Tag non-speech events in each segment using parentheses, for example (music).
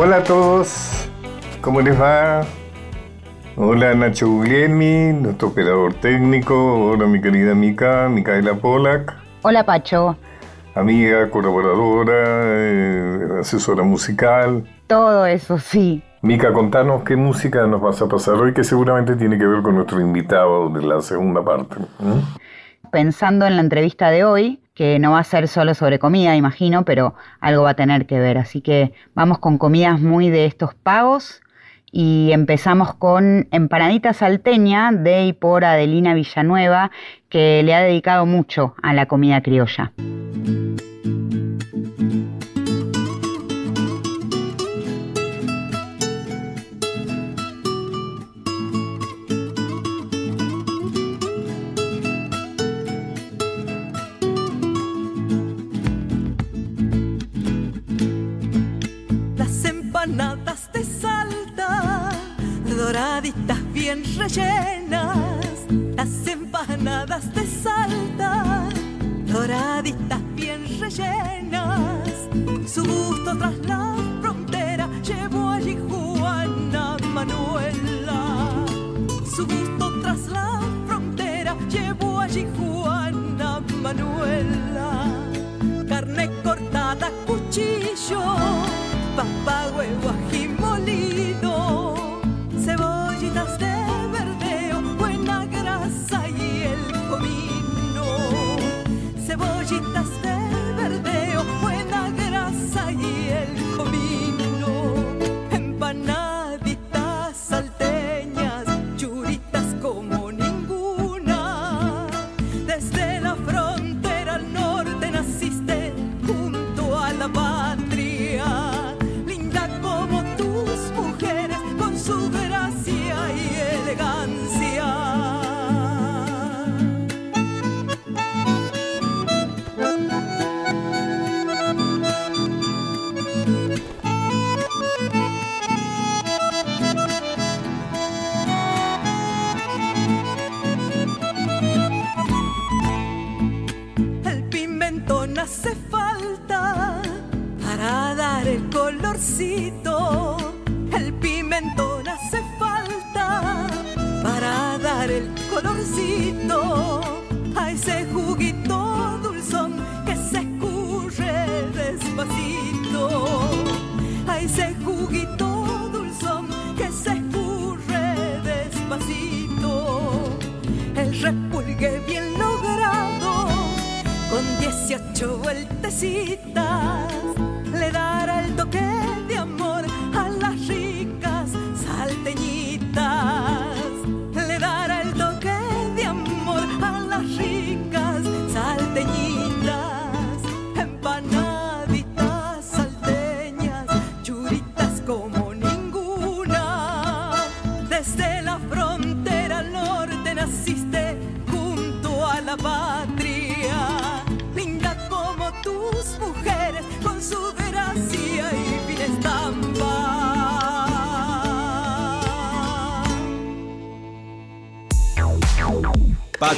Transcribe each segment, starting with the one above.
Hola a todos, ¿cómo les va? Hola Nacho Guglielmi, nuestro operador técnico. Hola mi querida Mica, Micaela Polak. Hola Pacho. Amiga, colaboradora, eh, asesora musical. Todo eso, sí. Mica, contanos qué música nos vas a pasar hoy, que seguramente tiene que ver con nuestro invitado de la segunda parte. Pensando en la entrevista de hoy, que no va a ser solo sobre comida, imagino, pero algo va a tener que ver. Así que vamos con comidas muy de estos pagos y empezamos con Empanadita Salteña de y por Adelina Villanueva, que le ha dedicado mucho a la comida criolla. Rellenas, las empanadas de salta, doraditas bien rellenas, su gusto tras la frontera llevó allí Juana Manuela, su gusto tras la frontera llevó allí Juana Manuela,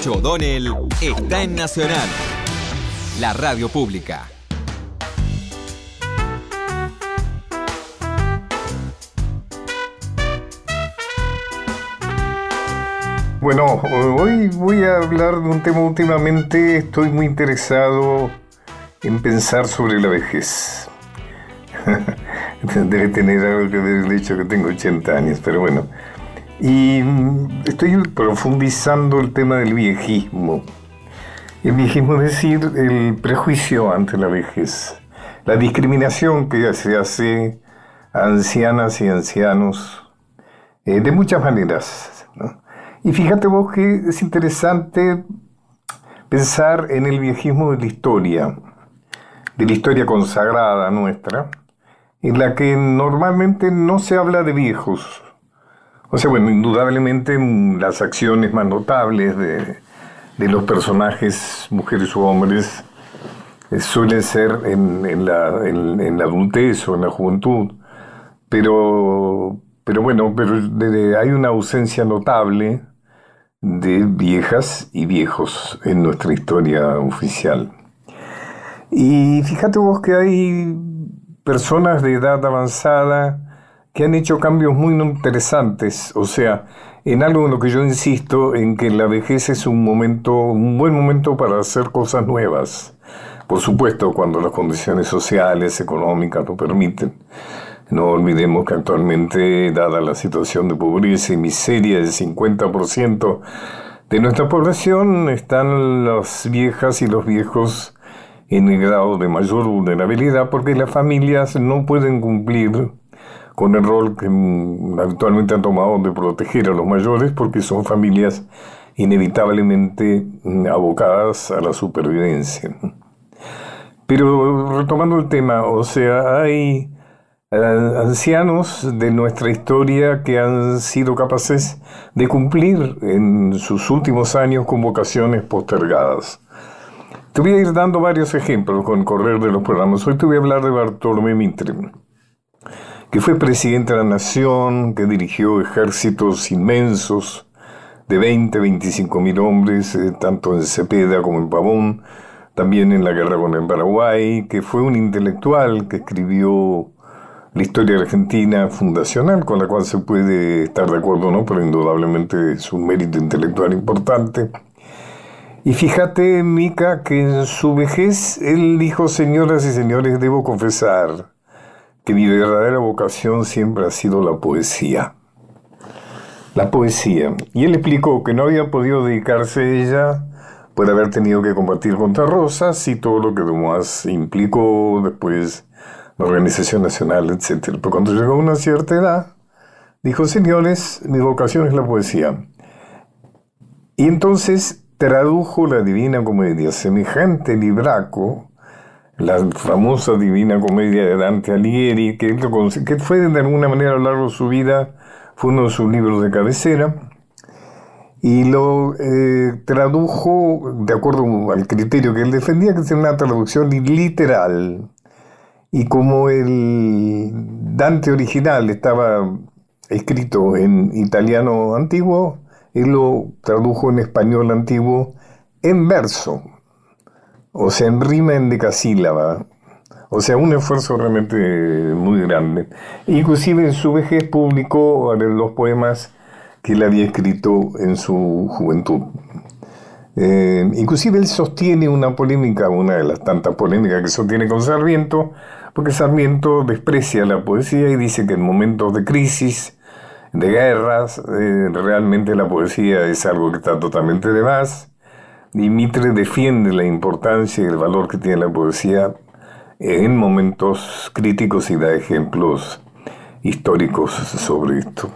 Pacho O'Donnell está en Nacional, la radio pública. Bueno, hoy voy a hablar de un tema últimamente, estoy muy interesado en pensar sobre la vejez. (laughs) Debe tener algo que ver el hecho que tengo 80 años, pero bueno. Y mm, estoy profundizando el tema del viejismo. El viejismo es decir, el prejuicio ante la vejez, la discriminación que se hace a ancianas y ancianos eh, de muchas maneras. ¿no? Y fíjate vos que es interesante pensar en el viejismo de la historia, de la historia consagrada nuestra, en la que normalmente no se habla de viejos. O sea, bueno, indudablemente mm, las acciones más notables de, de los personajes, mujeres u hombres, eh, suelen ser en, en la, en- la adultez o en la juventud. Pero, pero bueno, pero de- hay una ausencia notable de viejas y viejos en nuestra historia oficial. Y fíjate vos que hay personas de edad avanzada que han hecho cambios muy interesantes, o sea, en algo en lo que yo insisto, en que la vejez es un momento, un buen momento para hacer cosas nuevas. Por supuesto, cuando las condiciones sociales, económicas lo permiten. No olvidemos que actualmente, dada la situación de pobreza y miseria del 50% de nuestra población, están las viejas y los viejos en el grado de mayor vulnerabilidad porque las familias no pueden cumplir con el rol que mm, habitualmente han tomado de proteger a los mayores porque son familias inevitablemente mm, abocadas a la supervivencia. Pero retomando el tema, o sea, hay eh, ancianos de nuestra historia que han sido capaces de cumplir en sus últimos años con vocaciones postergadas. Te voy a ir dando varios ejemplos con correr de los programas. Hoy te voy a hablar de Bartolomé Mitre que fue presidente de la nación, que dirigió ejércitos inmensos de 20, 25 mil hombres, eh, tanto en Cepeda como en Pavón, también en la guerra con el Paraguay, que fue un intelectual que escribió la historia argentina fundacional, con la cual se puede estar de acuerdo no, pero indudablemente es un mérito intelectual importante. Y fíjate, Mica, que en su vejez él dijo, señoras y señores, debo confesar, que mi verdadera vocación siempre ha sido la poesía. La poesía. Y él explicó que no había podido dedicarse a ella por haber tenido que combatir contra Rosas y todo lo que Dumas implicó después la Organización Nacional, etc. Pero cuando llegó a una cierta edad, dijo, señores, mi vocación es la poesía. Y entonces tradujo la Divina Comedia, semejante libraco, la famosa Divina Comedia de Dante Alighieri, que, fue de alguna manera a lo largo de su vida, fue uno de sus libros de cabecera, y lo eh, tradujo de acuerdo al criterio que él defendía, que es una traducción literal. Y como el Dante original estaba escrito en italiano antiguo, él lo tradujo en español antiguo en verso, o sea, en rima en decasílaba. O sea, un esfuerzo realmente muy grande. Inclusive en su vejez publicó los poemas que él había escrito en su juventud. Eh, inclusive él sostiene una polémica, una de las tantas polémicas que sostiene con Sarmiento, porque Sarmiento desprecia la poesía y dice que en momentos de crisis, de guerras, eh, realmente la poesía es algo que está totalmente de más Mitre defiende la importancia y el valor que tiene la poesía en momentos críticos y da ejemplos históricos sobre esto.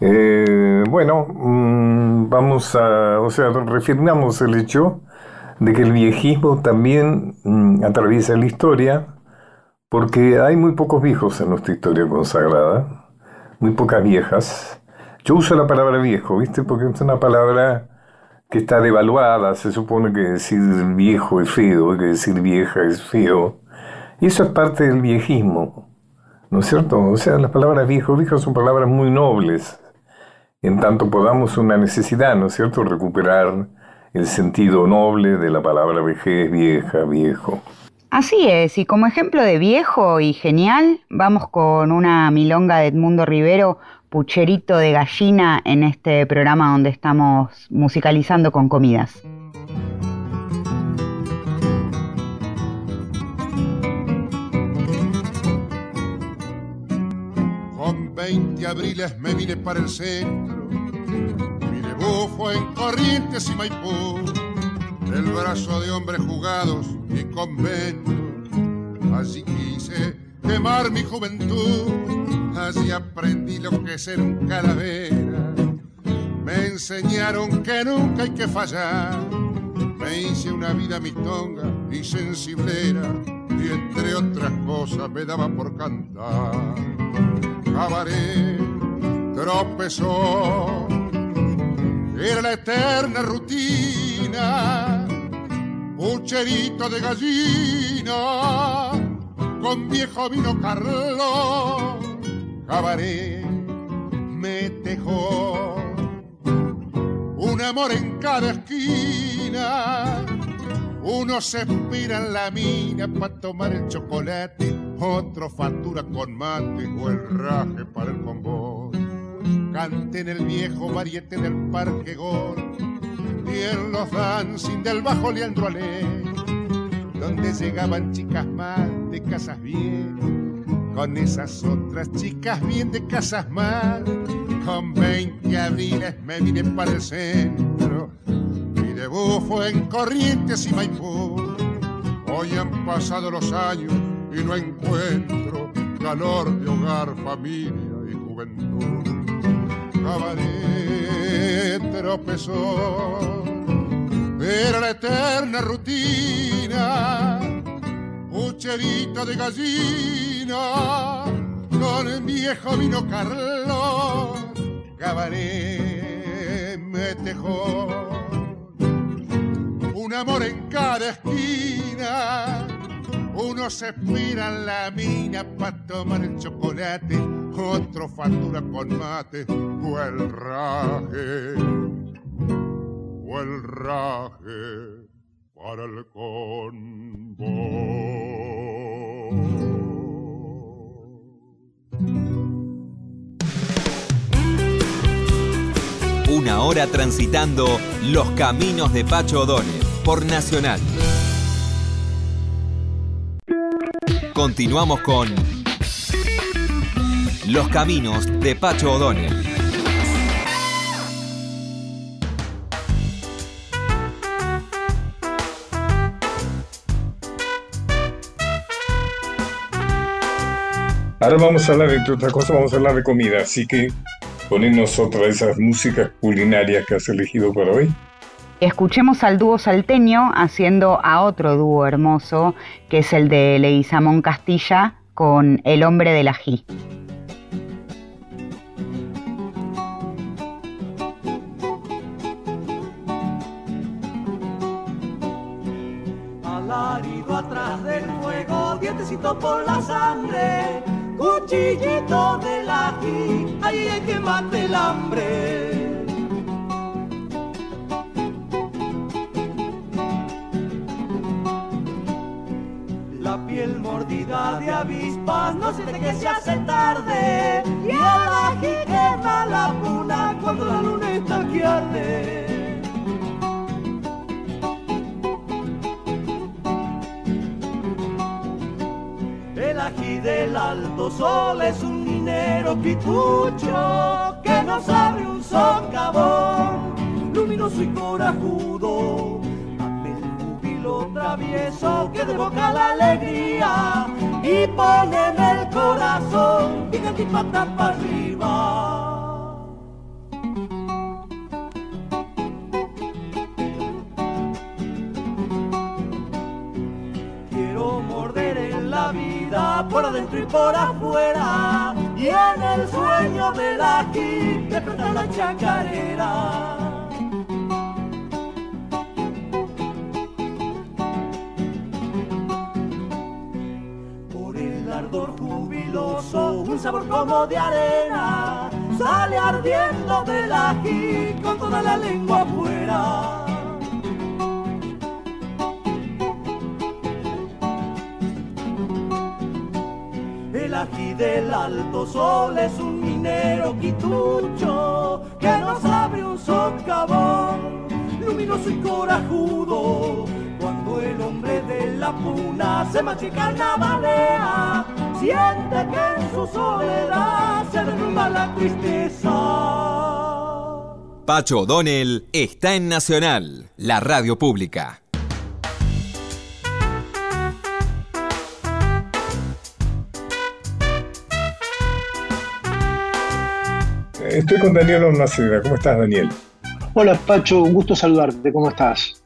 Eh, bueno, mm, vamos a, o sea, reafirmamos el hecho de que el viejismo también mm, atraviesa la historia, porque hay muy pocos viejos en nuestra historia consagrada, muy pocas viejas. Yo uso la palabra viejo, ¿viste? Porque es una palabra que está devaluada, se supone que decir viejo es feo, que decir vieja es feo. Y eso es parte del viejismo, ¿no es cierto? O sea, las palabras viejo, viejo son palabras muy nobles, en tanto podamos una necesidad, ¿no es cierto?, recuperar el sentido noble de la palabra vejez, vieja, viejo. Así es, y como ejemplo de viejo y genial, vamos con una milonga de Edmundo Rivero pucherito de gallina en este programa donde estamos musicalizando con comidas. Con 20 abriles me vine para el centro, mi debufo en Corrientes y Maipú, el brazo de hombres jugados y convento, así quise quemar mi juventud Así aprendí lo que es ser un calavera. Me enseñaron que nunca hay que fallar. Me hice una vida mistonga y sensiblera. Y entre otras cosas me daba por cantar. Cabaret, tropezó. Era la eterna rutina. Pucherito de gallina. Con viejo vino Carlos cabaret me dejó un amor en cada esquina. Uno se espira en la mina para tomar el chocolate otro factura con mate o el raje para el convoy. Cante en el viejo variete del Parque Gol y en los dancing del Bajo Leandro Ale, donde llegaban chicas más de casas bien, con esas otras chicas bien de casas mal. Con 20 abriles me vine para el centro, mi debut fue en Corrientes y Maipú. Hoy han pasado los años y no encuentro calor de hogar, familia y juventud. Cabaret tropezó, era la eterna rutina, pucherita de gallina, con el viejo vino Carlos, cabaret me tejó. Un amor en cada esquina, uno se mira en la mina para tomar el chocolate, otro factura con mate o el raje, o el raje para el convoy. Una hora transitando los caminos de Pacho O'Donnell por Nacional. Continuamos con Los caminos de Pacho O'Donnell. Ahora vamos a hablar, entre otras cosas, vamos a hablar de comida, así que ponemos otra de esas músicas culinarias que has elegido para hoy. Escuchemos al dúo salteño haciendo a otro dúo hermoso, que es el de Leguizamón Castilla con El hombre del ají. Alarido atrás del fuego, dientecito por la sangre, cuchillito del ají, ahí hay que mate el hambre. La piel mordida de avispas, no sé de qué se hace tarde, y el ají quema la puna cuando la luna está que arde. Ají del alto sol es un minero pitucho que nos abre un socavón, luminoso y corajudo. Ante el júbilo travieso que devoca la alegría y pone en el corazón y pata para arriba. Vida por adentro y por afuera y en el sueño del aquí despertar la chacarera. Por el ardor jubiloso, un sabor como de arena sale ardiendo del ají con toda la lengua afuera. Del alto sol es un minero quitucho que nos abre un socavón luminoso y corajudo. Cuando el hombre de la puna se machica navalea, siente que en su soledad se derrumba la tristeza. Pacho O'Donnell está en Nacional, la radio pública. Estoy con Daniel Ornaceda. ¿Cómo estás, Daniel? Hola Pacho, un gusto saludarte, ¿cómo estás?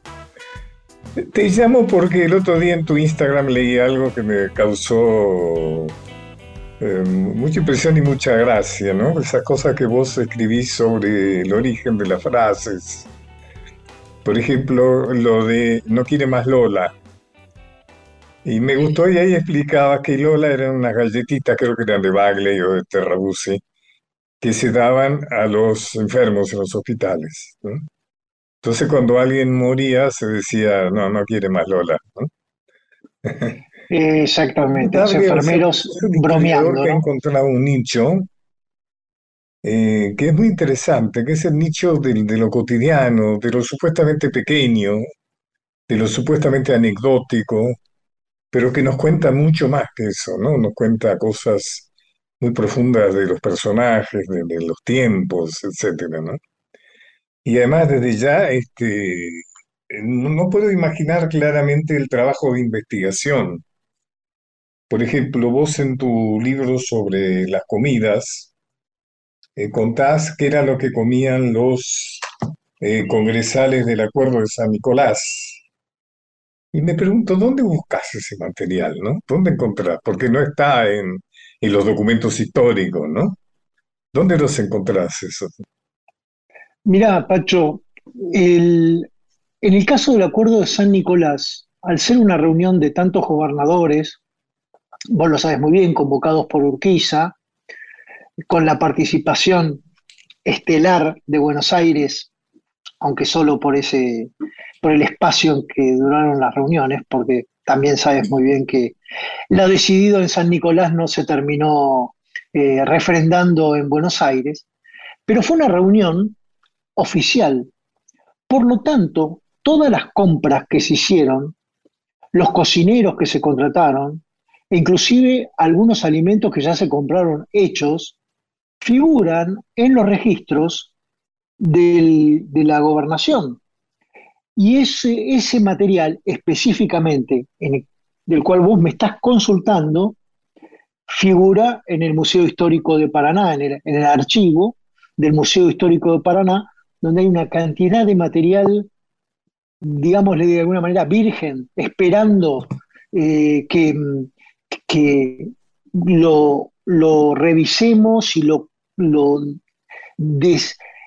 Te llamo porque el otro día en tu Instagram leí algo que me causó eh, mucha impresión y mucha gracia, ¿no? Esas cosas que vos escribís sobre el origen de las frases. Por ejemplo, lo de no quiere más Lola. Y me gustó y ahí explicaba que Lola eran unas galletitas, creo que eran de Bagley o de Terrabuzzi, que se daban a los enfermos en los hospitales. ¿no? Entonces cuando alguien moría se decía, no, no quiere más Lola. ¿no? Exactamente, los enfermeros bromeando. Que ha encontrado un nicho eh, que es muy interesante, que es el nicho de, de lo cotidiano, de lo supuestamente pequeño, de lo supuestamente anecdótico, pero que nos cuenta mucho más que eso, ¿no? Nos cuenta cosas muy profundas de los personajes, de, los tiempos, etcétera, ¿no? Y además desde ya, este, no, puedo imaginar claramente el trabajo de investigación. Por ejemplo, vos en tu libro sobre las comidas, eh, contás qué era lo que comían los eh, congresales del Acuerdo de San Nicolás. Y me pregunto, ¿dónde buscas ese material, no? ¿Dónde encontrás? Porque no está en, los documentos históricos, ¿no? ¿Dónde los encontrás eso? Mira, Pacho, en el caso del acuerdo de San Nicolás, al ser una reunión de tantos gobernadores, vos lo sabes muy bien, convocados por Urquiza, con la participación estelar de Buenos Aires, aunque solo por ese, por el espacio en que duraron las reuniones, porque también sabes muy bien que lo decidido en San Nicolás no se terminó eh, refrendando en Buenos Aires, pero fue una reunión oficial. Por lo tanto, todas las compras que se hicieron, los cocineros que se contrataron, e inclusive algunos alimentos que ya se compraron hechos, figuran en los registros de la gobernación. Y ese, ese material específicamente en del cual vos me estás consultando figura en el Museo Histórico de Paraná, en el, archivo del Museo Histórico de Paraná, donde hay una cantidad de material, digámosle de alguna manera, virgen, esperando eh, que, que lo, revisemos y lo, lo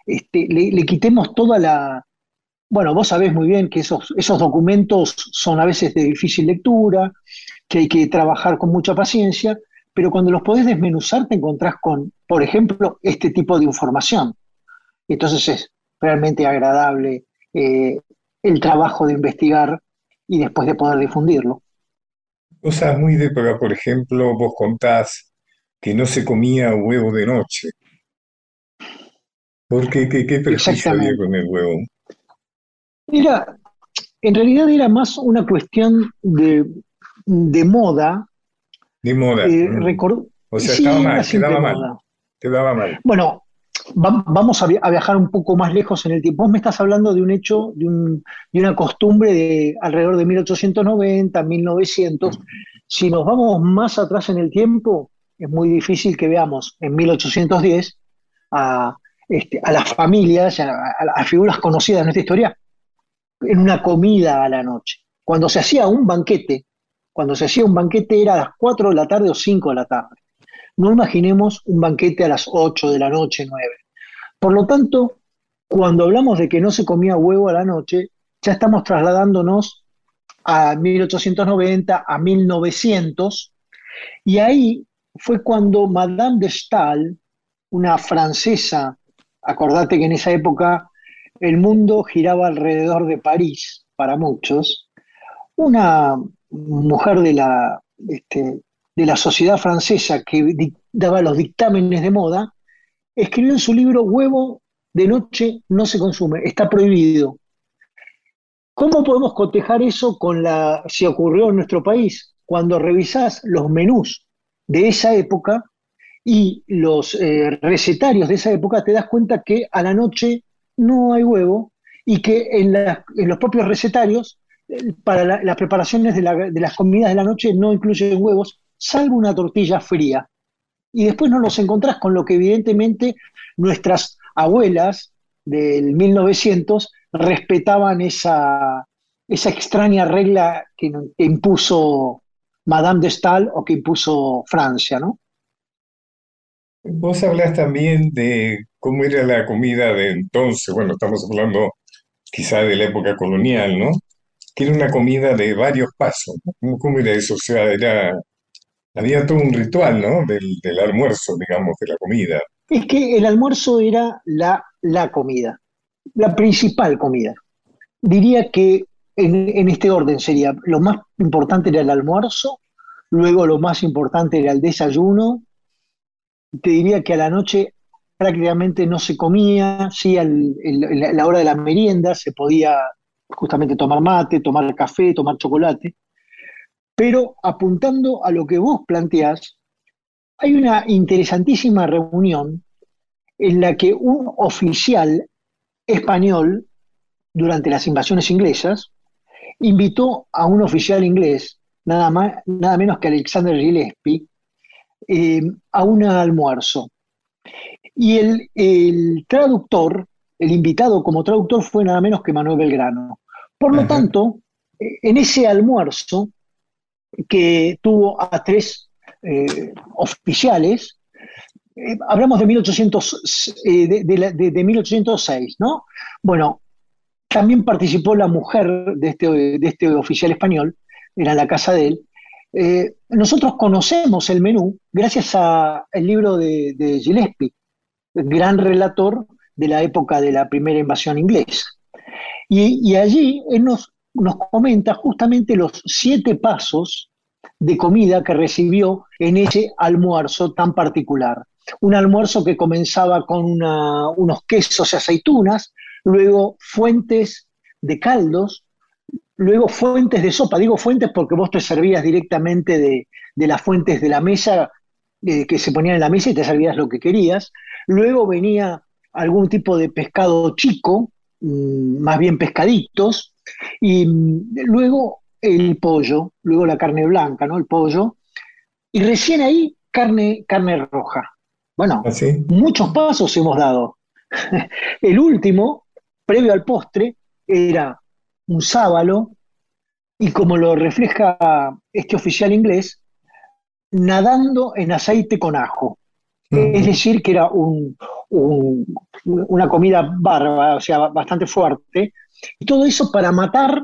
este, le, quitemos toda la, bueno, vos sabés muy bien que esos, esos documentos son a veces de difícil lectura, que hay que trabajar con mucha paciencia, pero cuando los podés desmenuzar te encontrás con, por ejemplo, este tipo de información. Entonces es realmente agradable eh, el trabajo de investigar y después de poder difundirlo. Cosas muy de por ejemplo, vos contás que no se comía huevo de noche. ¿Por qué? ¿Qué, qué prejuicio había con el huevo? Era, en realidad era más una cuestión de, moda. De moda. Eh, mm. o sea, estaba mal, quedaba mal, quedaba mal. Bueno, vamos a, viajar un poco más lejos en el tiempo. Vos me estás hablando de un hecho, de, un, de una costumbre de alrededor de 1890, 1900. Si nos vamos más atrás en el tiempo, es muy difícil que veamos en 1810 a, este, a las familias, a, a, figuras conocidas en nuestra historia, en una comida a la noche. Cuando se hacía un banquete, cuando se hacía un banquete era a las 4 de la tarde o 5 de la tarde. No imaginemos un banquete a las 8 de la noche, 9. Por lo tanto, cuando hablamos de que no se comía huevo a la noche, ya estamos trasladándonos a 1890, a 1900, y ahí fue cuando Madame de Stahl, una francesa, acordate que en esa época el mundo giraba alrededor de París, para muchos, una mujer de la, este, de la sociedad francesa que daba los dictámenes de moda, escribió en su libro Huevo de noche no se consume, está prohibido. ¿Cómo podemos cotejar eso con la si ocurrió en nuestro país? Cuando revisás los menús de esa época y los eh, recetarios de esa época, te das cuenta que a la noche no hay huevo y que en, los propios recetarios, eh, para las preparaciones de, las comidas de la noche no incluyen huevos, salvo una tortilla fría. Y después no los encontrás con lo que evidentemente nuestras abuelas del 1900 respetaban esa, esa extraña regla que, impuso Madame de Stahl o que impuso Francia, ¿no? Vos hablas también de cómo era la comida de entonces, bueno, estamos hablando quizá de la época colonial, ¿no? Que era una comida de varios pasos. ¿no? ¿Cómo, era eso? O sea, era, había todo un ritual, ¿no? Del, almuerzo, digamos, de la comida. Es que el almuerzo era la, la comida, la principal comida. Diría que en, en este orden sería, lo más importante era el almuerzo, luego lo más importante era el desayuno, te diría que a la noche prácticamente no se comía, sí, a la hora de la merienda se podía justamente tomar mate, tomar café, tomar chocolate, pero apuntando a lo que vos planteás, hay una interesantísima reunión en la que un oficial español, durante las invasiones inglesas, invitó a un oficial inglés, nada, más, nada menos que Alexander Gillespie, eh, a un almuerzo. Y el, el, traductor, el invitado como traductor fue nada menos que Manuel Belgrano. Por lo tanto, eh, en ese almuerzo que tuvo a tres eh, oficiales, hablamos de, 1800, de, de, 1806, ¿no? Bueno, también participó la mujer de este, de este oficial español, era la casa de él, eh, nosotros conocemos el menú gracias al libro de, Gillespie, gran relator de la época de la primera invasión inglesa. Y, allí él nos, nos comenta justamente los siete pasos de comida que recibió en ese almuerzo tan particular. Un almuerzo que comenzaba con unos quesos y aceitunas, luego fuentes de caldos, Luego fuentes de sopa, digo fuentes porque vos te servías directamente de, las fuentes de la mesa eh, que se ponían en la mesa y te servías lo que querías. Luego venía algún tipo de pescado chico, mm, más bien pescaditos, y mm, luego el pollo, luego la carne blanca, ¿no? El pollo, y recién ahí carne, carne roja. Bueno, ¿Ah, muchos pasos hemos dado. (laughs) el último, previo al postre, era un sábalo, y como lo refleja este oficial inglés, nadando en aceite con ajo. Es decir, que era una comida bárbara, o sea, bastante fuerte. Y todo eso para matar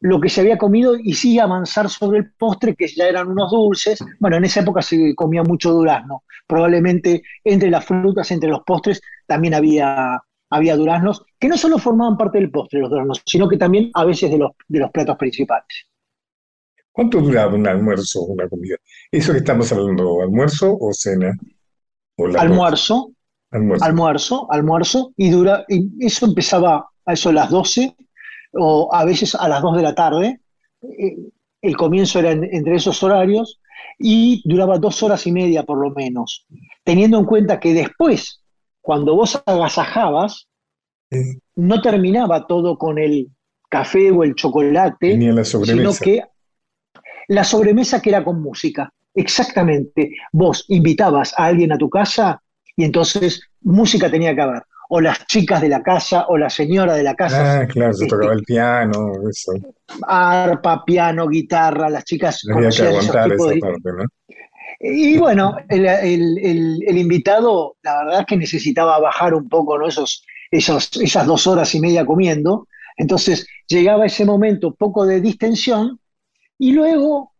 lo que se había comido y sí avanzar sobre el postre, que ya eran unos dulces. Bueno, en esa época se comía mucho durazno. Probablemente entre las frutas, entre los postres, también había había duraznos, que no solo formaban parte del postre los duraznos, sino que también a veces de los, de los platos principales. ¿Cuánto duraba un almuerzo o una comida? ¿Eso que estamos hablando, almuerzo o cena? almuerzo, almuerzo, almuerzo, y dura, y eso empezaba a eso a las 12 o a veces a las 2 de la tarde. Eh, el comienzo era entre esos horarios y duraba dos horas y media por lo menos, teniendo en cuenta que después cuando vos agasajabas, no terminaba todo con el café o el chocolate, la sino que la sobremesa que era con música. Exactamente. Vos invitabas a alguien a tu casa y entonces música tenía que haber. O las chicas de la casa o la señora de la casa. Ah, claro, se tocaba el piano, eso. Arpa, piano, guitarra, las chicas. Había que aguantar esa parte, ¿no? Y bueno, el, invitado, la verdad es que necesitaba bajar un poco ¿no? Esos, esas dos horas y media comiendo. Entonces llegaba ese momento poco de distensión y luego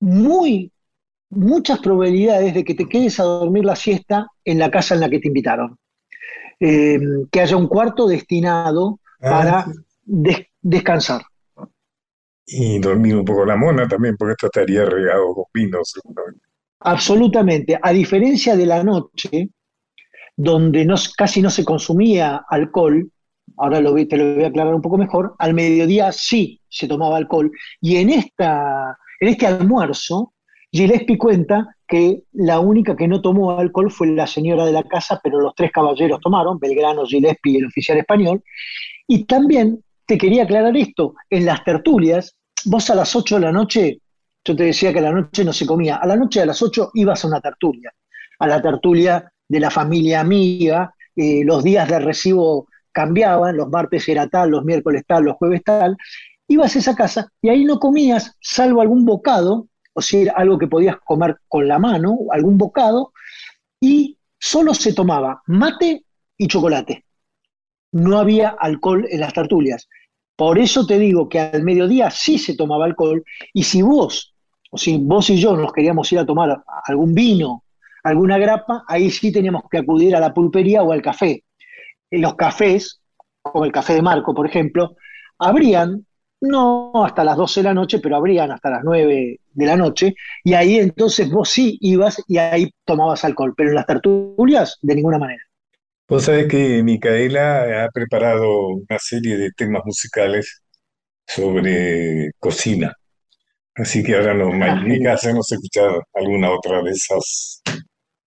muy, muchas probabilidades de que te quedes a dormir la siesta en la casa en la que te invitaron. Eh, que haya un cuarto destinado ah, para descansar. Y dormir un poco la mona también, porque esto estaría regado con vino, seguramente. Absolutamente. A diferencia de la noche, donde no, casi no se consumía alcohol, ahora lo, te lo voy a aclarar un poco mejor, al mediodía sí se tomaba alcohol. Y en, esta, en este almuerzo, Gillespie cuenta que la única que no tomó alcohol fue la señora de la casa, pero los tres caballeros tomaron, Belgrano, Gillespie y el oficial español. Y también te quería aclarar esto, en las tertulias, vos a las 8 de la noche yo te decía que a la noche no se comía. A la noche a las 8 ibas a una tertulia, a la tertulia de la familia amiga. Eh, los días de recibo cambiaban, los martes era tal, los miércoles tal, los jueves tal. Ibas a esa casa y ahí no comías, salvo algún bocado, o sea, algo que podías comer con la mano, algún bocado, y solo se tomaba mate y chocolate. No había alcohol en las tertulias. Por eso te digo que al mediodía sí se tomaba alcohol, y si vos o si vos y yo nos queríamos ir a tomar algún vino, alguna grapa, ahí sí teníamos que acudir a la pulpería o al café. En los cafés, como el café de Marco, por ejemplo, abrían, no hasta las 12 de la noche, pero abrían hasta las 9 de la noche, y ahí entonces vos sí ibas y ahí tomabas alcohol, pero en las tertulias de ninguna manera. Vos sabés que Micaela ha preparado una serie de temas musicales sobre cocina. Así que ahora nos magnifica hacernos escuchar alguna otra de esas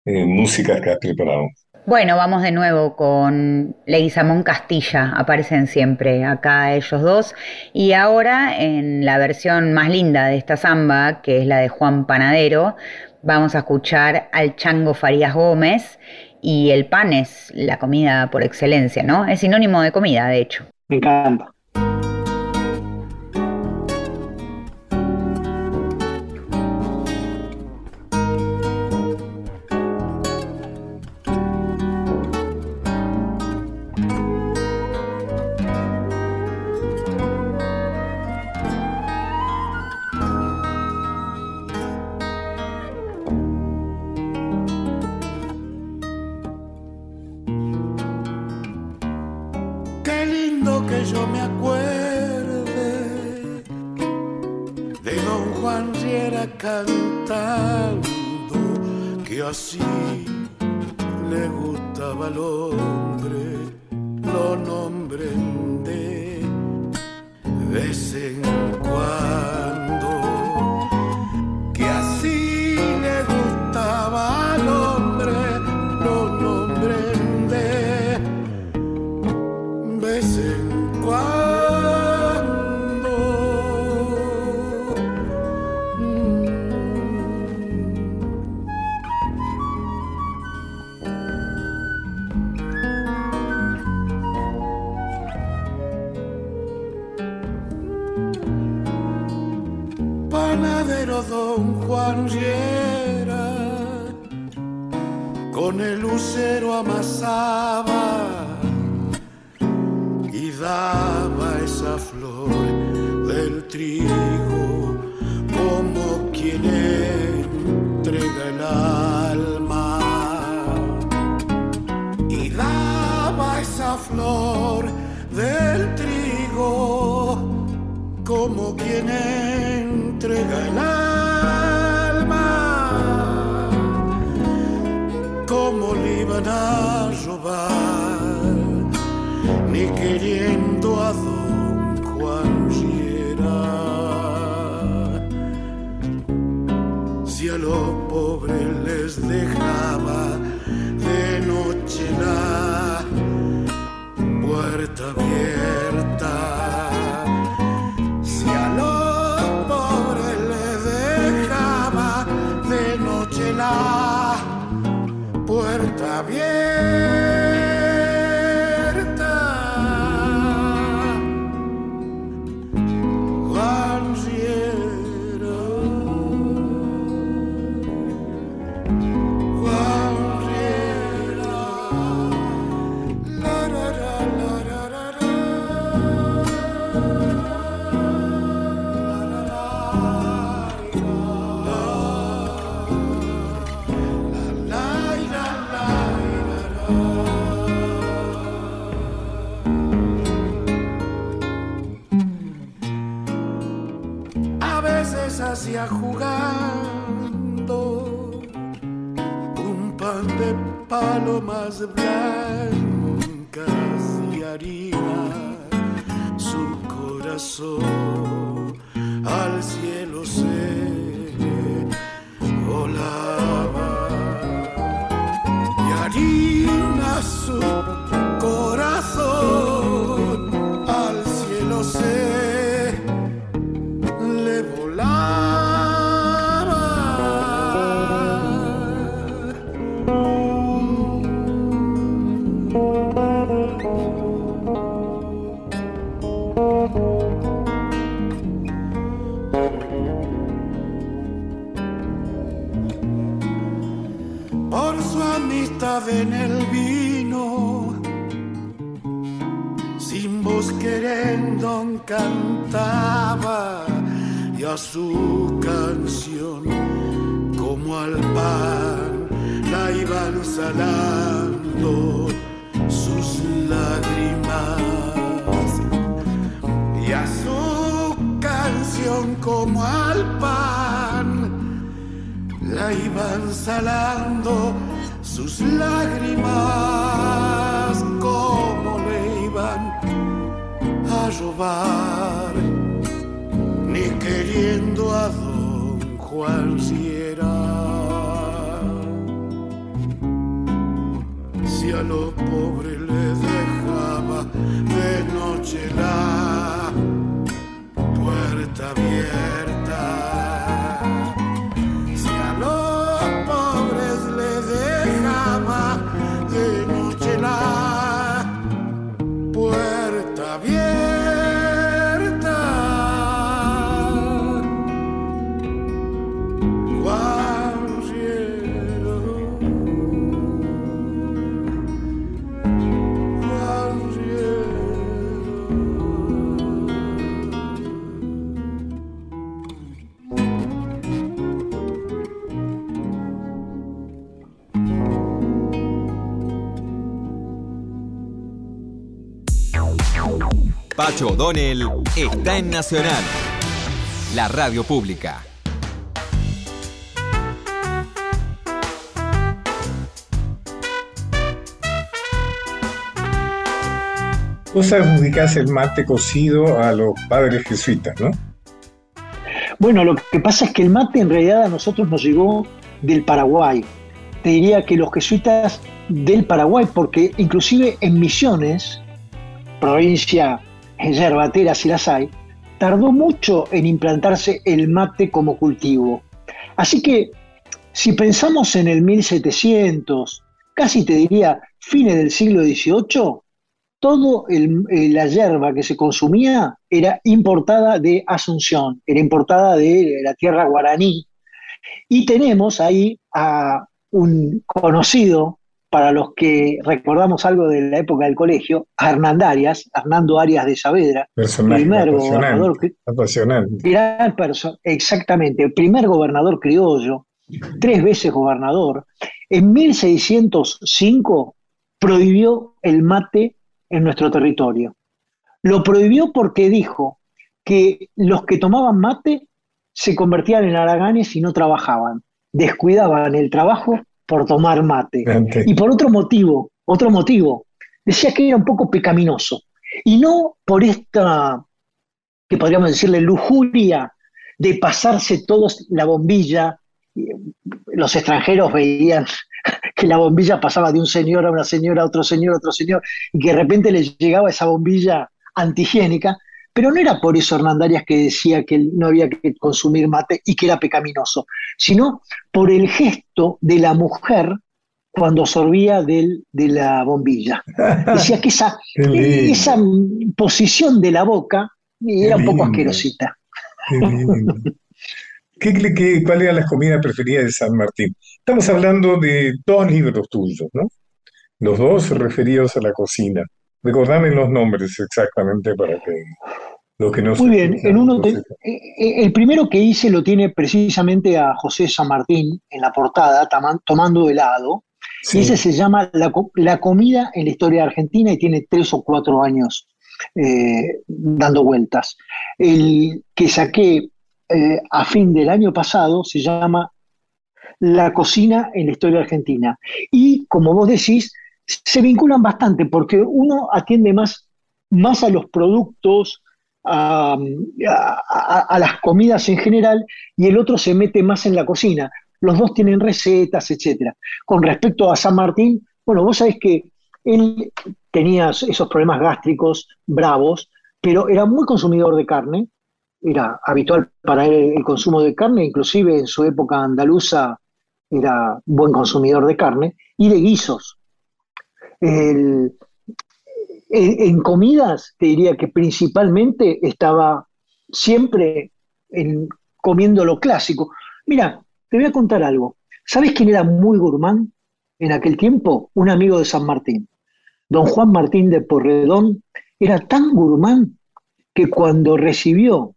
eh, músicas que has preparado. Bueno, vamos de nuevo con Leguizamón Castilla, aparecen siempre acá ellos dos. Y ahora en la versión más linda de esta samba, que es la de Juan Panadero, vamos a escuchar al Chango Farías Gómez. Y el pan es la comida por excelencia, ¿no? Es sinónimo de comida, de hecho. Me encanta. Panadero don Juan Riera con el lucero amasaba y daba esa flor del trigo como quien entrega el alma. Y daba esa flor del trigo como quien entrega el alma como le iban a robar ni queriendo a don Juan Riera. Si a los pobres les dejaba de noche la puerta abierta. A veces hacía jugando. Un pan de palomas blancas y harina, su corazón al cielo se volaba. Y harina su cantaba y a su canción como al pan la iban salando sus lágrimas. Y a su canción como al pan la iban salando sus lágrimas, ni queriendo a don Juan Si a los pobres les dejaba de noche la Pacho O'Donnell está en Nacional, la radio pública. Vos adjudicás el mate cocido a los padres jesuitas, ¿no? Bueno, lo que pasa es que el mate en realidad a nosotros nos llegó del Paraguay. Te diría que los jesuitas del Paraguay, porque inclusive en Misiones, provincia yerbateras si las hay, tardó mucho en implantarse el mate como cultivo. Así que si pensamos en el 1700, casi te diría fines del siglo XVIII, todo la hierba que se consumía era importada de Asunción, era importada de la tierra guaraní. Y tenemos ahí a un conocido para los que recordamos algo de la época del colegio, a Hernandarias, Hernando Arias de Saavedra, primer gobernador gran exactamente, el primer gobernador criollo, tres veces gobernador, en 1605 prohibió el mate en nuestro territorio. Lo prohibió porque dijo que los que tomaban mate se convertían en araganes y no trabajaban, descuidaban el trabajo por tomar mate. Y por otro motivo, otro motivo, decía que era un poco pecaminoso. Y no por esta, que podríamos decirle, lujuria de pasarse todos la bombilla. Los extranjeros veían (laughs) que la bombilla pasaba de un señor a una señora, a otro señor, a otro señor, y que de repente les llegaba esa bombilla antihigiénica, pero no era por eso Hernandarias que decía que no había que consumir mate y que era pecaminoso, sino por el gesto de la mujer cuando sorbía del, de la bombilla. (laughs) Decía que esa, esa posición de la boca era un poco asquerosita. ¿Qué, cuál era la comida preferida de San Martín? Estamos hablando de dos libros tuyos, ¿no? Los dos referidos a la cocina. Recordame los nombres exactamente para que los que no Muy bien, en uno eh, eh, el primero que hice lo tiene precisamente a José San Martín en la portada, tomando helado. Y ese se llama la, comida en la historia argentina y tiene tres o cuatro años eh, dando vueltas. El que saqué a fin del año pasado se llama La cocina en la historia argentina. Y como vos decís, se vinculan bastante porque uno atiende más, más a los productos, a, las comidas en general y el otro se mete más en la cocina. Los dos tienen recetas, etc. Con respecto a San Martín, bueno, vos sabés que él tenía esos problemas gástricos bravos, pero era muy consumidor de carne, era habitual para él el consumo de carne, inclusive en su época andaluza era buen consumidor de carne, y de guisos en, comidas, te diría que principalmente estaba siempre en, comiendo lo clásico. Mira, te voy a contar algo. ¿Sabes quién era muy gourmand en aquel tiempo? Un amigo de San Martín. Don Juan Martín de Porredón era tan gourmand que cuando recibió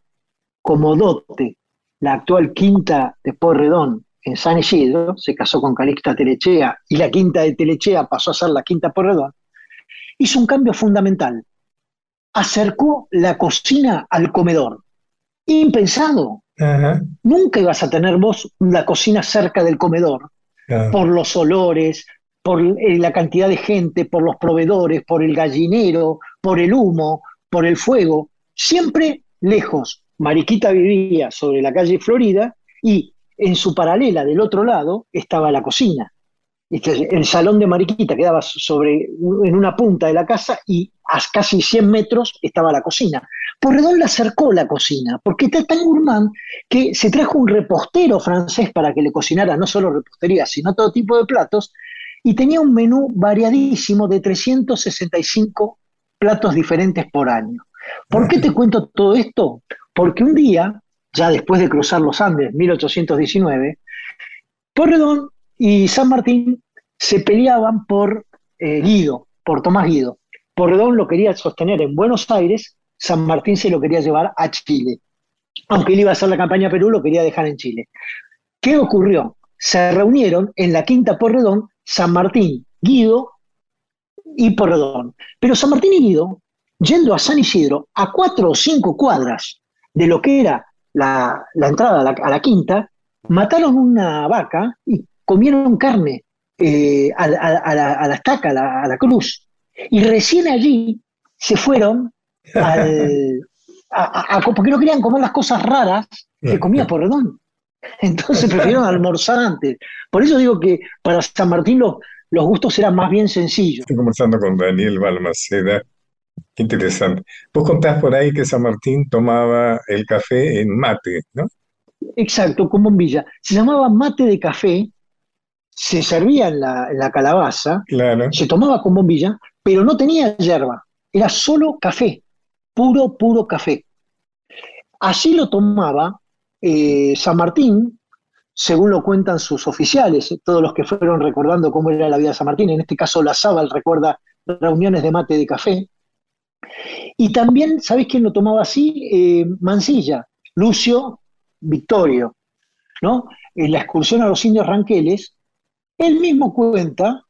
como dote la actual quinta de Porredón en San Isidro, se casó con Calixta Telechea y la quinta de Telechea pasó a ser la quinta Porredón, hizo un cambio fundamental. Acercó la cocina al comedor. Impensado. Nunca ibas a tener vos la cocina cerca del comedor, por los olores, por eh, la cantidad de gente, por los proveedores, por el gallinero, por el humo, por el fuego, siempre lejos. Mariquita vivía sobre la calle Florida y en su paralela del otro lado estaba la cocina. El salón de Mariquita quedaba sobre, en una punta de la casa y a casi 100 metros estaba la cocina. Porredón le acercó la cocina, porque está tan gourmand que se trajo un repostero francés para que le cocinara no solo repostería, sino todo tipo de platos, y tenía un menú variadísimo de 365 platos diferentes por año. ¿Por qué te cuento todo esto? Porque un día, ya después de cruzar los Andes, 1819, Porredón y San Martín se peleaban por eh, Guido, por Tomás Guido. Porredón lo quería sostener en Buenos Aires, San Martín se lo quería llevar a Chile. Aunque él iba a hacer la campaña a Perú, lo quería dejar en Chile. ¿Qué ocurrió? Se reunieron en la Quinta Porredón San Martín, Guido y Porredón. Pero San Martín y Guido, yendo a San Isidro, a cuatro o cinco cuadras de lo que era la, entrada a la, quinta, mataron una vaca y comieron carne eh, a, la, estaca, a la, cruz. Y recién allí se fueron al, (laughs) porque no querían comer las cosas raras que comía Porredón. Entonces prefirieron almorzar antes. Por eso digo que para San Martín los, los gustos eran más bien sencillos. Estoy conversando con Daniel Balmaceda. Qué interesante. Vos contás por ahí que San Martín tomaba el café en mate, ¿no? Exacto, con bombilla. Se llamaba mate de café, se servía en la, en la calabaza, claro. se tomaba con bombilla, pero no tenía hierba, era solo café, puro, puro café. Así lo tomaba eh, San Martín, según lo cuentan sus oficiales, todos los que fueron recordando cómo era la vida de San Martín, en este caso la Sábal recuerda reuniones de mate de café. Y también, ¿sabéis quién lo tomaba así? Eh, Mansilla, Lucio Victorio, ¿no? En la excursión a los indios ranqueles, él mismo cuenta,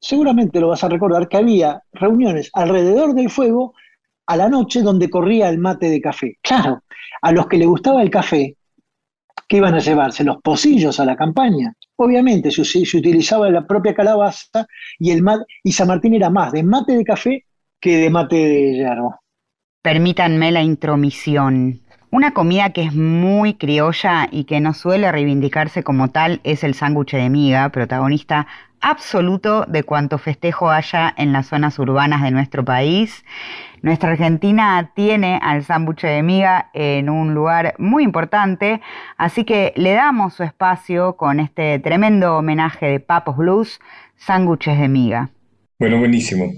seguramente lo vas a recordar, que había reuniones alrededor del fuego a la noche donde corría el mate de café. Claro, a los que le gustaba el café, ¿qué iban a llevarse? Los pocillos a la campaña. Obviamente se, utilizaba la propia calabaza y, el y San Martín era más de mate de café que de mate de hierro. Permítanme la intromisión. Una comida que es muy criolla y que no suele reivindicarse como tal es el sándwich de miga, protagonista absoluto de cuanto festejo haya en las zonas urbanas de nuestro país. Nuestra Argentina tiene al sándwich de miga en un lugar muy importante, así que le damos su espacio con este tremendo homenaje de Papos Blues, sándwiches de miga. Bueno, buenísimo.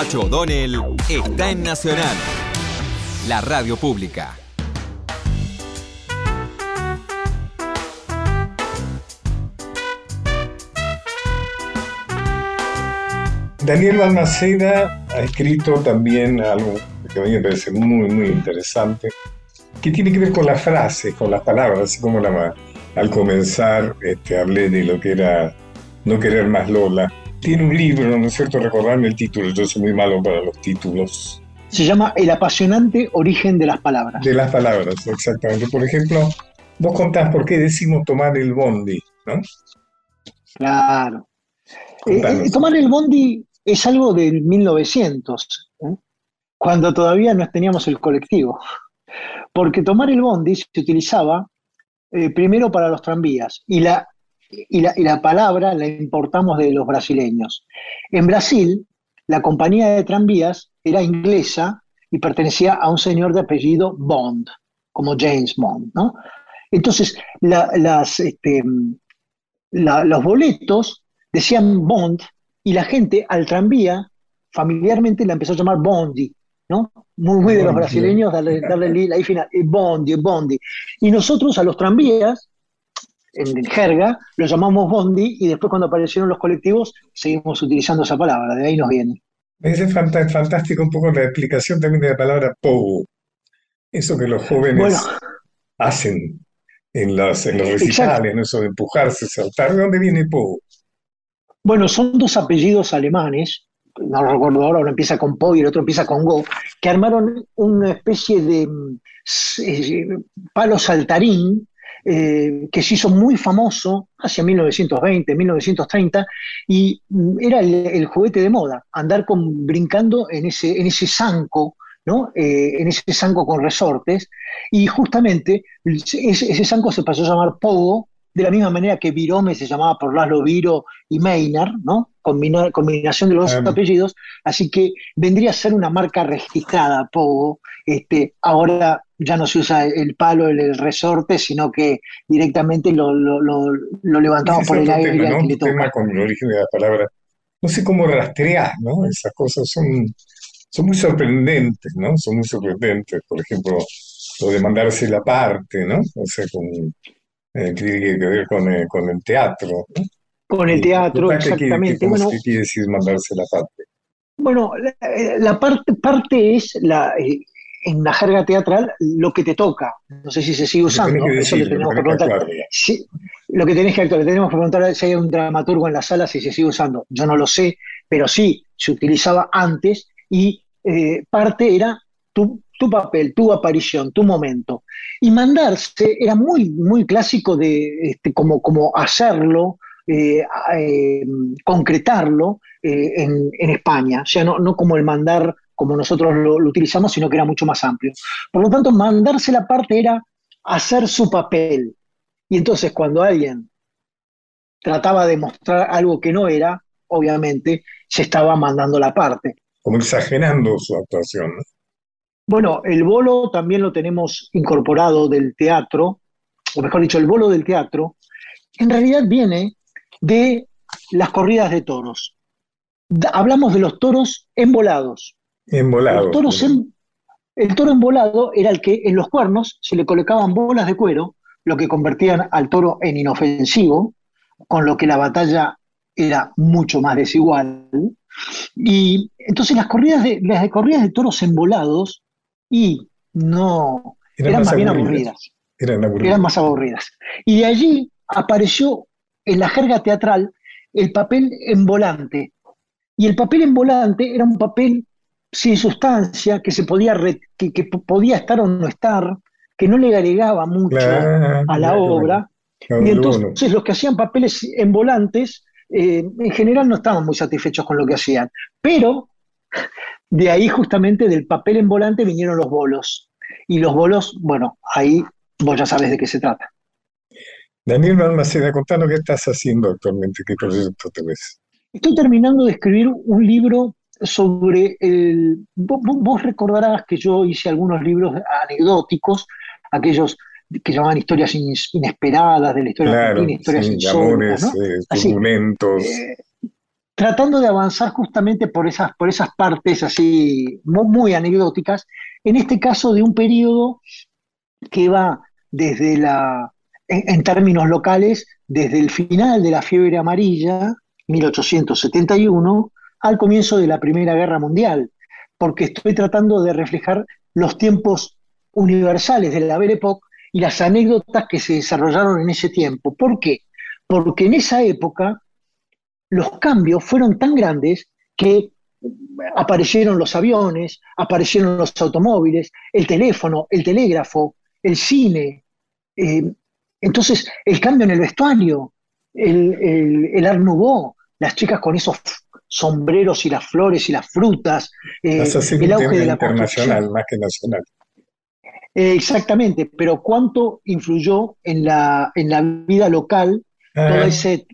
Pacho O'Donnell está en Nacional, la radio pública. Daniel Balmaceda ha escrito también algo que a mí me parece muy, muy interesante, que tiene que ver con las frases, con las palabras, así como la, al comenzar este, hablé de lo que era no querer más Lola. Tiene un libro, ¿no es cierto? Recordarme el título, yo soy muy malo para los títulos. Se llama El apasionante origen de las palabras. De las palabras, exactamente. Por ejemplo, vos contás por qué decimos tomar el bondi, ¿no? Claro. Eh, eh, tomar el bondi es algo del 1900, ¿eh? cuando todavía no teníamos el colectivo. Porque tomar el bondi se utilizaba primero para los tranvías y la, y, la, y la palabra la importamos de los brasileños. En Brasil, la compañía de tranvías era inglesa y pertenecía a un señor de apellido Bond, como James Bond, ¿no? Entonces, la- las, este, la- los boletos decían Bond y la gente al tranvía familiarmente la empezó a llamar Bondi, ¿no? Muy, muy de los brasileños darle, darle la I final, eh, Bondi, Bondi. Y nosotros a los tranvías, en jerga, los llamamos Bondi y después cuando aparecieron los colectivos seguimos utilizando esa palabra, de ahí nos viene. Me fanta- fantástico un poco la explicación también de la palabra pogo. Eso que los jóvenes Bueno. hacen en los, en los recitales, ¿no? Eso de empujarse, saltar. ¿De dónde viene pogo? Bueno, son dos apellidos alemanes, no lo recuerdo ahora, uno empieza con Po y el otro empieza con Go, que armaron una especie de mm, eh, palo saltarín eh, que se hizo muy famoso hacia 1920, 1930, y mm, era el, el juguete de moda, andar con, brincando en ese, en ese zanco, ¿no? Eh, en ese zanco con resortes, y justamente ese, ese zanco se pasó a llamar Pogo, de la misma manera que Virome se llamaba por Laszlo Viro y Maynard, ¿no? Combina- combinación de los dos Ah. apellidos, así que vendría a ser una marca registrada, Pogo. Este, ahora ya no se usa el palo, el, el resorte, sino que directamente lo, lo- lo- lo levantamos por el aire tema, ¿no? que le Un tema con el origen de la palabra. No sé cómo rastrear, ¿no? Esas cosas son, son muy sorprendentes, ¿no? Son muy sorprendentes. Por ejemplo, lo de mandarse la parte, ¿no? O sea, con, eh, tiene que ver con, eh, con el teatro, ¿no? Con el teatro, exactamente. Bueno, qué quiere decir mandarse la parte. Bueno, la, eh, la parte, parte es la, eh, en la jerga teatral lo que te toca. No sé si se sigue Lo que tenés usando, le lo que tenemos que preguntar. actuar, digamos. Sí, lo que tenés que actuar, le tenemos que preguntar si hay un dramaturgo en la sala, si se sigue usando. Yo no lo sé, pero sí, se utilizaba antes y eh, parte era tu, tu papel, tu aparición, tu momento. Y mandarse era muy, muy clásico de este, como, como hacerlo, eh, eh, concretarlo eh, en, en España. O sea, no, no como el mandar como nosotros lo, lo utilizamos, sino que era mucho más amplio. Por lo tanto, mandarse la parte era hacer su papel. Y entonces cuando alguien trataba de mostrar algo que no era, obviamente se estaba mandando la parte. Como exagerando su actuación, ¿no? Bueno, el bolo también lo tenemos incorporado del teatro, o mejor dicho, el bolo del teatro, en realidad viene de las corridas de toros. Hablamos de los toros embolados. Embolado. Los toros em- el toro embolado era el que en los cuernos se le colocaban bolas de cuero, lo que convertían al toro en inofensivo, con lo que la batalla era mucho más desigual. Y entonces las corridas de, las de corridas de toros embolados y no Eran eran más más bien aburridas. aburridas Eran aburridas. eran más aburridas. Y de allí apareció en la jerga teatral el papel en volante. Y el papel en volante era un papel sin sustancia, que se podía que, podía estar o no estar, que no le agregaba mucho a la obra. y entonces los que hacían papeles en volantes, eh, en general no estaban muy satisfechos con lo que hacían. Pero (laughs) de ahí justamente del papel en volante vinieron los bolos. Y los bolos, bueno, ahí vos ya sabes de qué se trata. Daniel Balmaceda, contanos qué estás haciendo actualmente, qué proyecto tenés. Estoy terminando de escribir un libro sobre el... Vos, recordarás que yo hice algunos libros anecdóticos, aquellos que llamaban historias inesperadas de la historia argentina, historias sí, insólitas, ¿no? Eh, eh, tratando de avanzar justamente por esas, por esas partes así muy, anecdóticas, en este caso de un periodo que va desde la, en términos locales, desde el final de la fiebre amarilla, 1871, al comienzo de la Primera Guerra Mundial, porque estoy tratando de reflejar los tiempos universales de la Belle Époque y las anécdotas que se desarrollaron en ese tiempo. ¿Por qué? Porque en esa época los cambios fueron tan grandes que aparecieron los aviones, aparecieron los automóviles, el teléfono, el telégrafo, el cine. Eh, entonces, el cambio en el vestuario, el, el, el Art las chicas con esos sombreros y las flores y las frutas, eh, el auge de la internacional más que nacional. Eh, exactamente, pero cuánto influyó en la, en la vida local todo ese,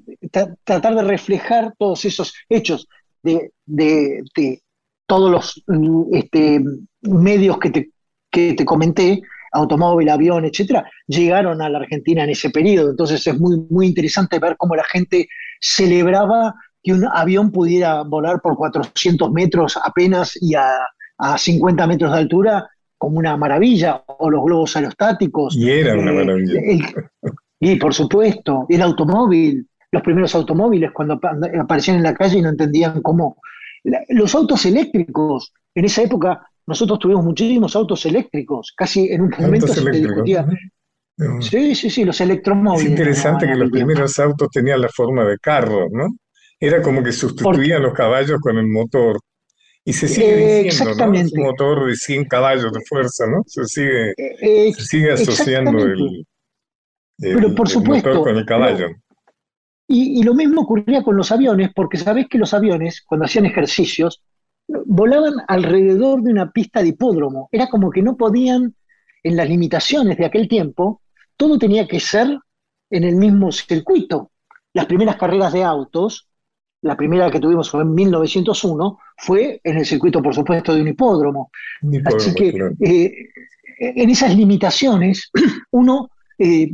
tratar de reflejar todos esos hechos de, de, todos los este, medios que te, que te comenté, automóvil, avión, etcétera, llegaron a la Argentina en ese periodo. Entonces es muy, muy interesante ver cómo la gente celebraba que un avión pudiera volar por 400 metros apenas y a, 50 metros de altura como una maravilla, o los globos aerostáticos. Y era una eh, maravilla. y por supuesto, el automóvil, los primeros automóviles cuando aparecían en la calle y no entendían cómo. Los autos eléctricos, en esa época nosotros tuvimos muchísimos autos eléctricos, casi en un momento se discutía. Sí, sí, sí, los electromóviles. Es interesante que los primeros autos tenían la forma de carro, ¿no? Era como que sustituían los caballos con el motor. Y se sigue diciendo, ¿no? un motor de 100 caballos de fuerza, ¿no? Se sigue, eh, sigue asociando el, Pero por supuesto, motor con el caballo. Y, y, lo mismo ocurría con los aviones, porque sabés que los aviones, cuando hacían ejercicios, volaban alrededor de una pista de hipódromo. Era como que no podían, en las limitaciones de aquel tiempo, todo tenía que ser en el mismo circuito. Las primeras carreras de autos la primera que tuvimos fue en 1901, fue en el circuito, por supuesto, de un hipódromo. Así que eh, en esas limitaciones, (clears throat) uno eh,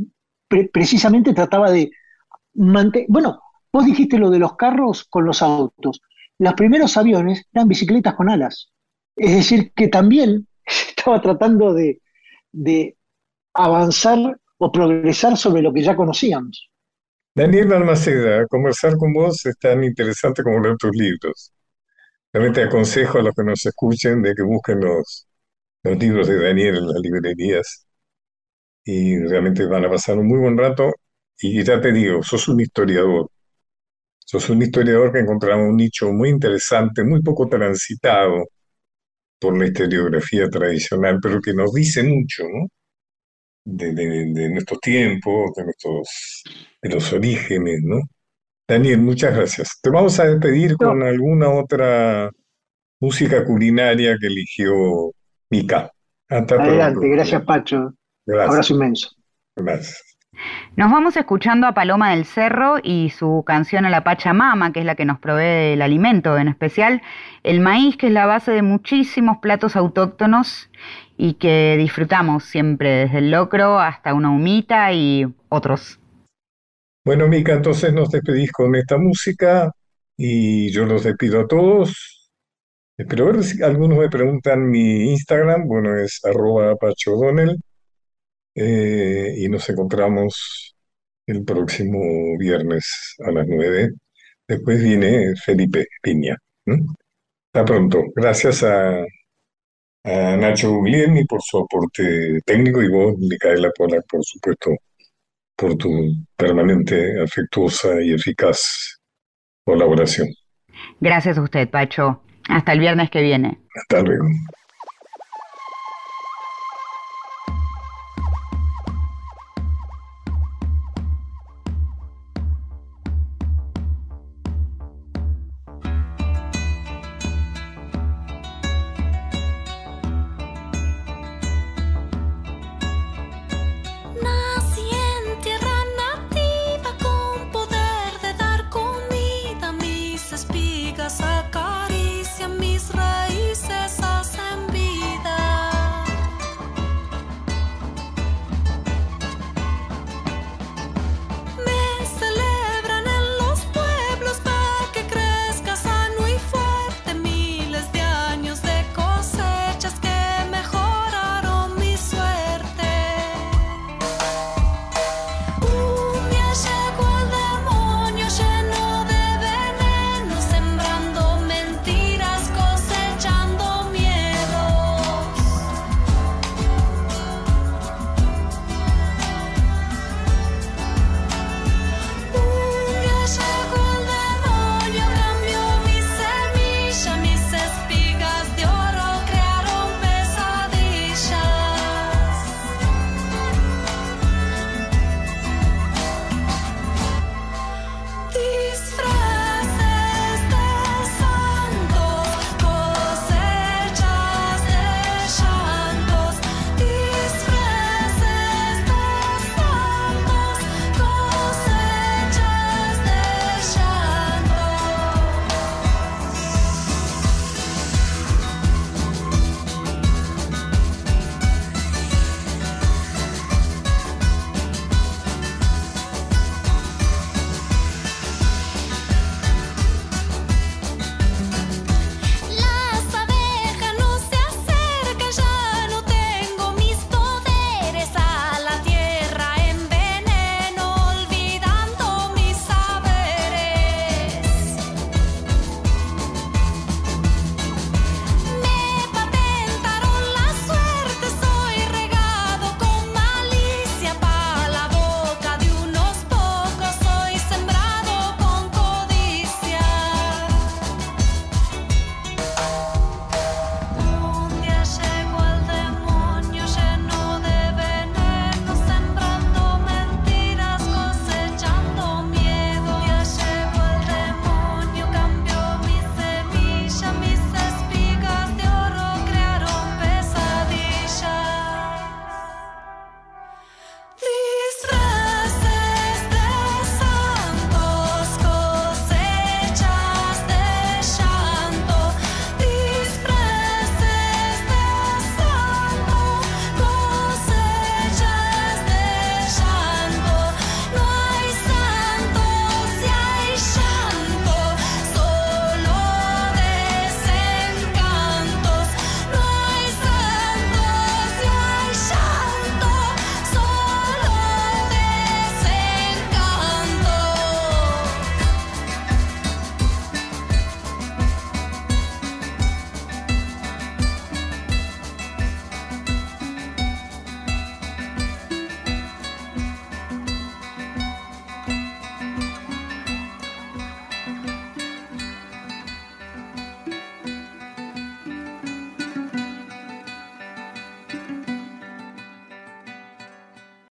precisamente trataba de mantener... Bueno, vos dijiste lo de los carros con los autos. Los primeros aviones eran bicicletas con alas. Es decir, que también (laughs) estaba tratando de, de avanzar o progresar sobre lo que ya conocíamos. Daniel Balmaceda, conversar con vos es tan interesante como leer tus libros. Realmente aconsejo a los que nos escuchen de que busquen los, los libros de Daniel en las librerías y realmente van a pasar un muy buen rato. Y ya te digo, sos un historiador. Sos un historiador que encontramos un nicho muy interesante, muy poco transitado por la historiografía tradicional, pero que nos dice mucho, ¿no? De, de, nuestros tiempos, de, nuestros, de los orígenes, ¿no? Daniel, muchas gracias. Te vamos a despedir con alguna otra música culinaria que eligió Mica. Adelante, gracias Pacho. Gracias. Abrazo inmenso. Gracias. Nos vamos escuchando a Paloma del Cerro y su canción a la Pachamama, que es la que nos provee el alimento, en especial el maíz, que es la base de muchísimos platos autóctonos y que disfrutamos siempre, desde el locro hasta una humita y otros. Bueno, Mica, entonces nos despedís con esta música y yo los despido a todos. Espero ver si algunos me preguntan mi Instagram, bueno, es arroba pachodonel, eh, y nos encontramos el próximo viernes a las 9. Después viene Felipe Piña. Hasta pronto. Gracias a a Nacho Guglielmi por su aporte técnico y vos, Micaela Pola, por supuesto, por tu permanente, afectuosa y eficaz colaboración. Gracias a usted, Pacho. Hasta el viernes que viene. Hasta luego.